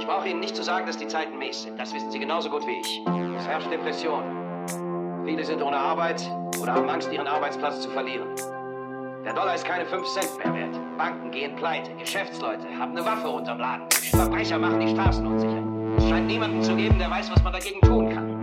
Ich brauche Ihnen nicht zu sagen, dass die Zeiten mies sind. Das wissen Sie genauso gut wie ich. Es herrscht Depression. Viele sind ohne Arbeit oder haben Angst, ihren Arbeitsplatz zu verlieren. Der Dollar ist keine 5 Cent mehr wert. Banken gehen pleite. Geschäftsleute haben eine Waffe unterm Laden. Verbrecher machen die Straßen unsicher. Es scheint niemanden zu geben, der weiß, was man dagegen tun kann.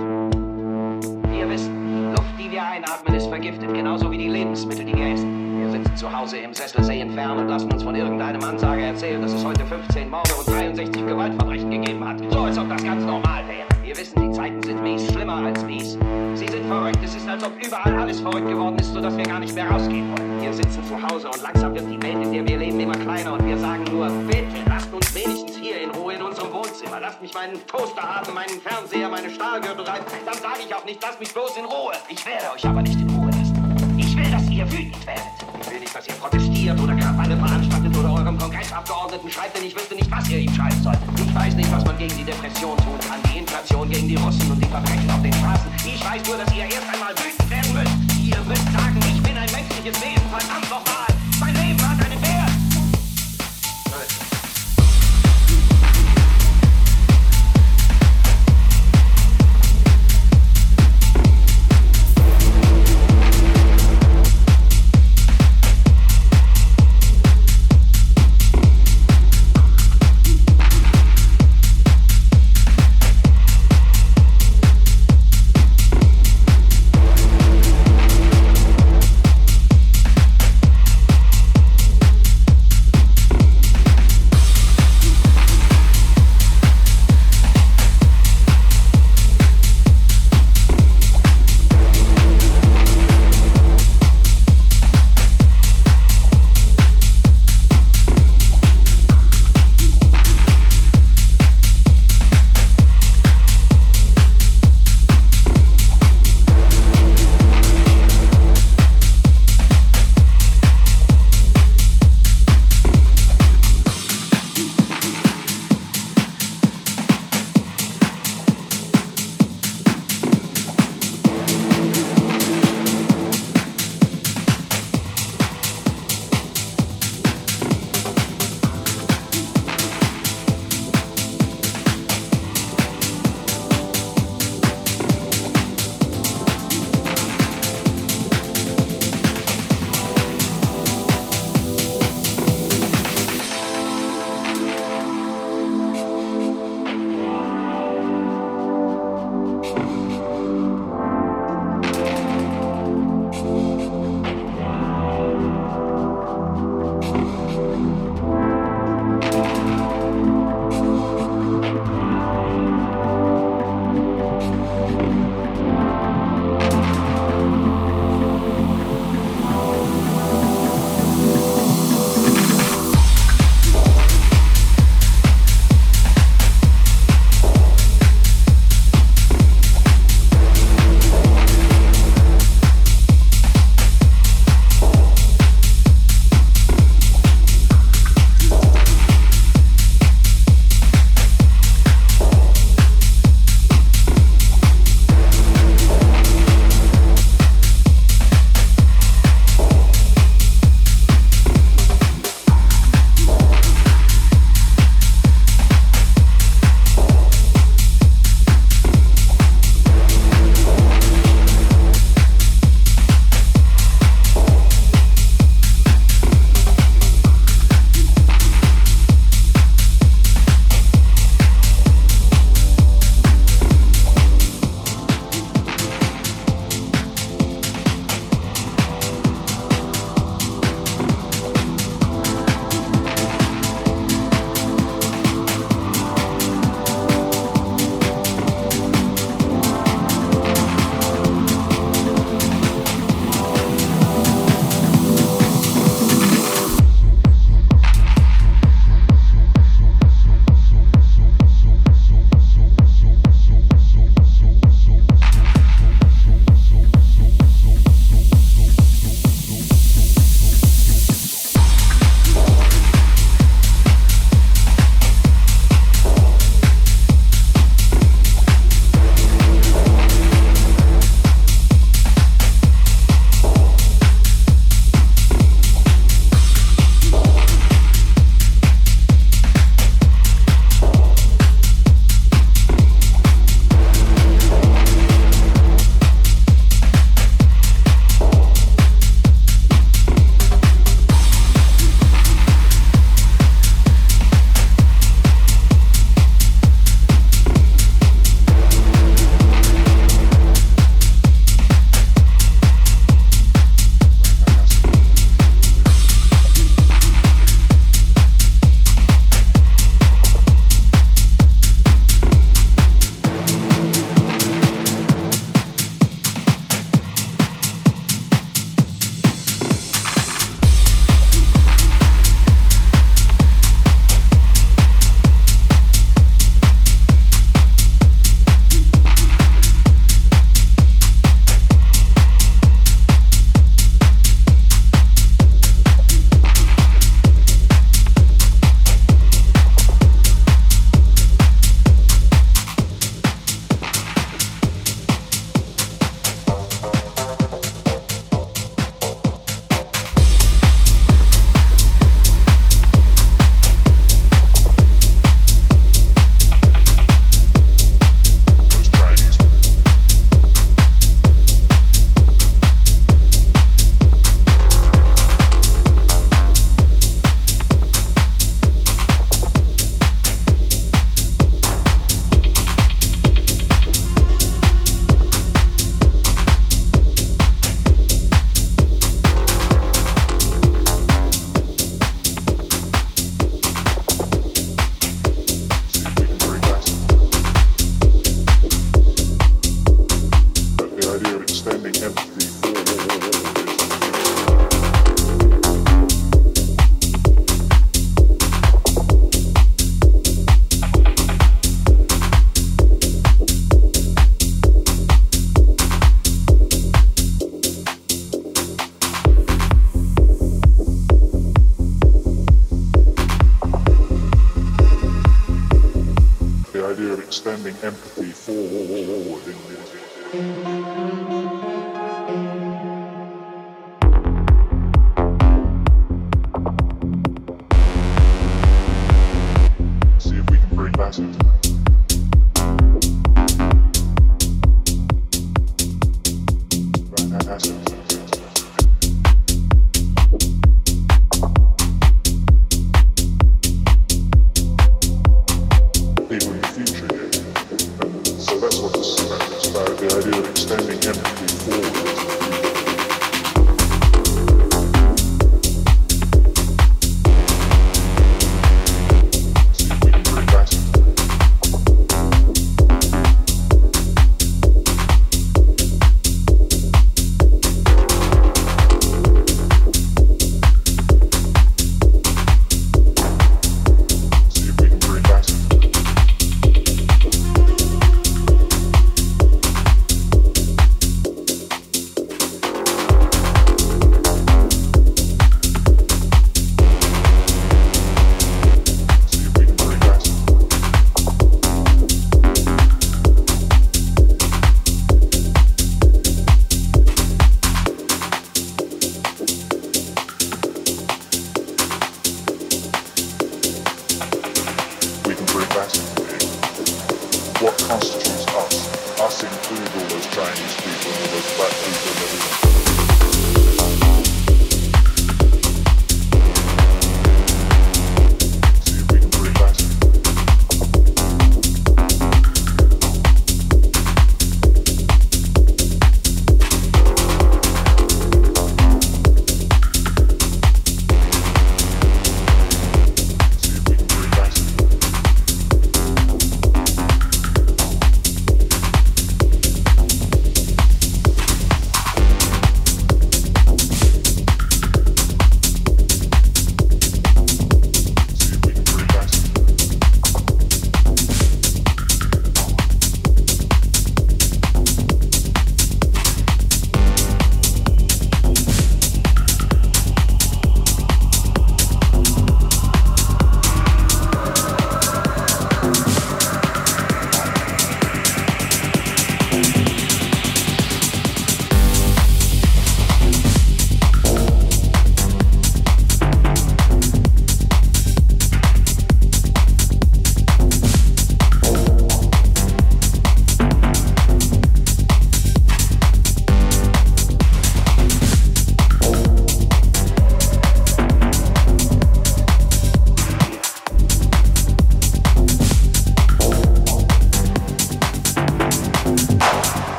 Wir wissen, die Luft, die wir einatmen, ist vergiftet. Genauso wie die Lebensmittel, die wir essen. Sitzen zu Hause im Sessel, sehen fern und lassen uns von irgendeinem Ansager erzählen, dass es heute 15 Morde und 63 Gewaltverbrechen gegeben hat. So, als ob das ganz normal wäre. Wir wissen, die Zeiten sind mies, schlimmer als mies. Sie sind verrückt. Es ist, als ob überall alles verrückt geworden ist, sodass wir gar nicht mehr rausgehen wollen. Wir sitzen zu Hause und langsam wird die Welt, in der wir leben, immer kleiner und wir sagen nur, bitte, lasst uns wenigstens hier in Ruhe in unserem Wohnzimmer. Lasst mich meinen Toaster haben, meinen Fernseher, meine Stahlgürtel rein. Dann sage ich auch nicht, lasst mich bloß in Ruhe. Ich werde euch aber nicht in Ruhe ihr wütend werdet. Ich will nicht, dass ihr protestiert oder Krawalle veranstaltet oder eurem Kongressabgeordneten schreibt, denn ich wüsste nicht, was ihr ihm schreiben sollt. Ich weiß nicht, was man gegen die Depression tun kann, die Inflation, gegen die Russen und die Verbrechen auf den Straßen. Ich weiß nur, dass ihr erst einmal wütend werden müsst. Ihr müsst sagen, ich bin ein menschliches Wesen, verdammt nochmal.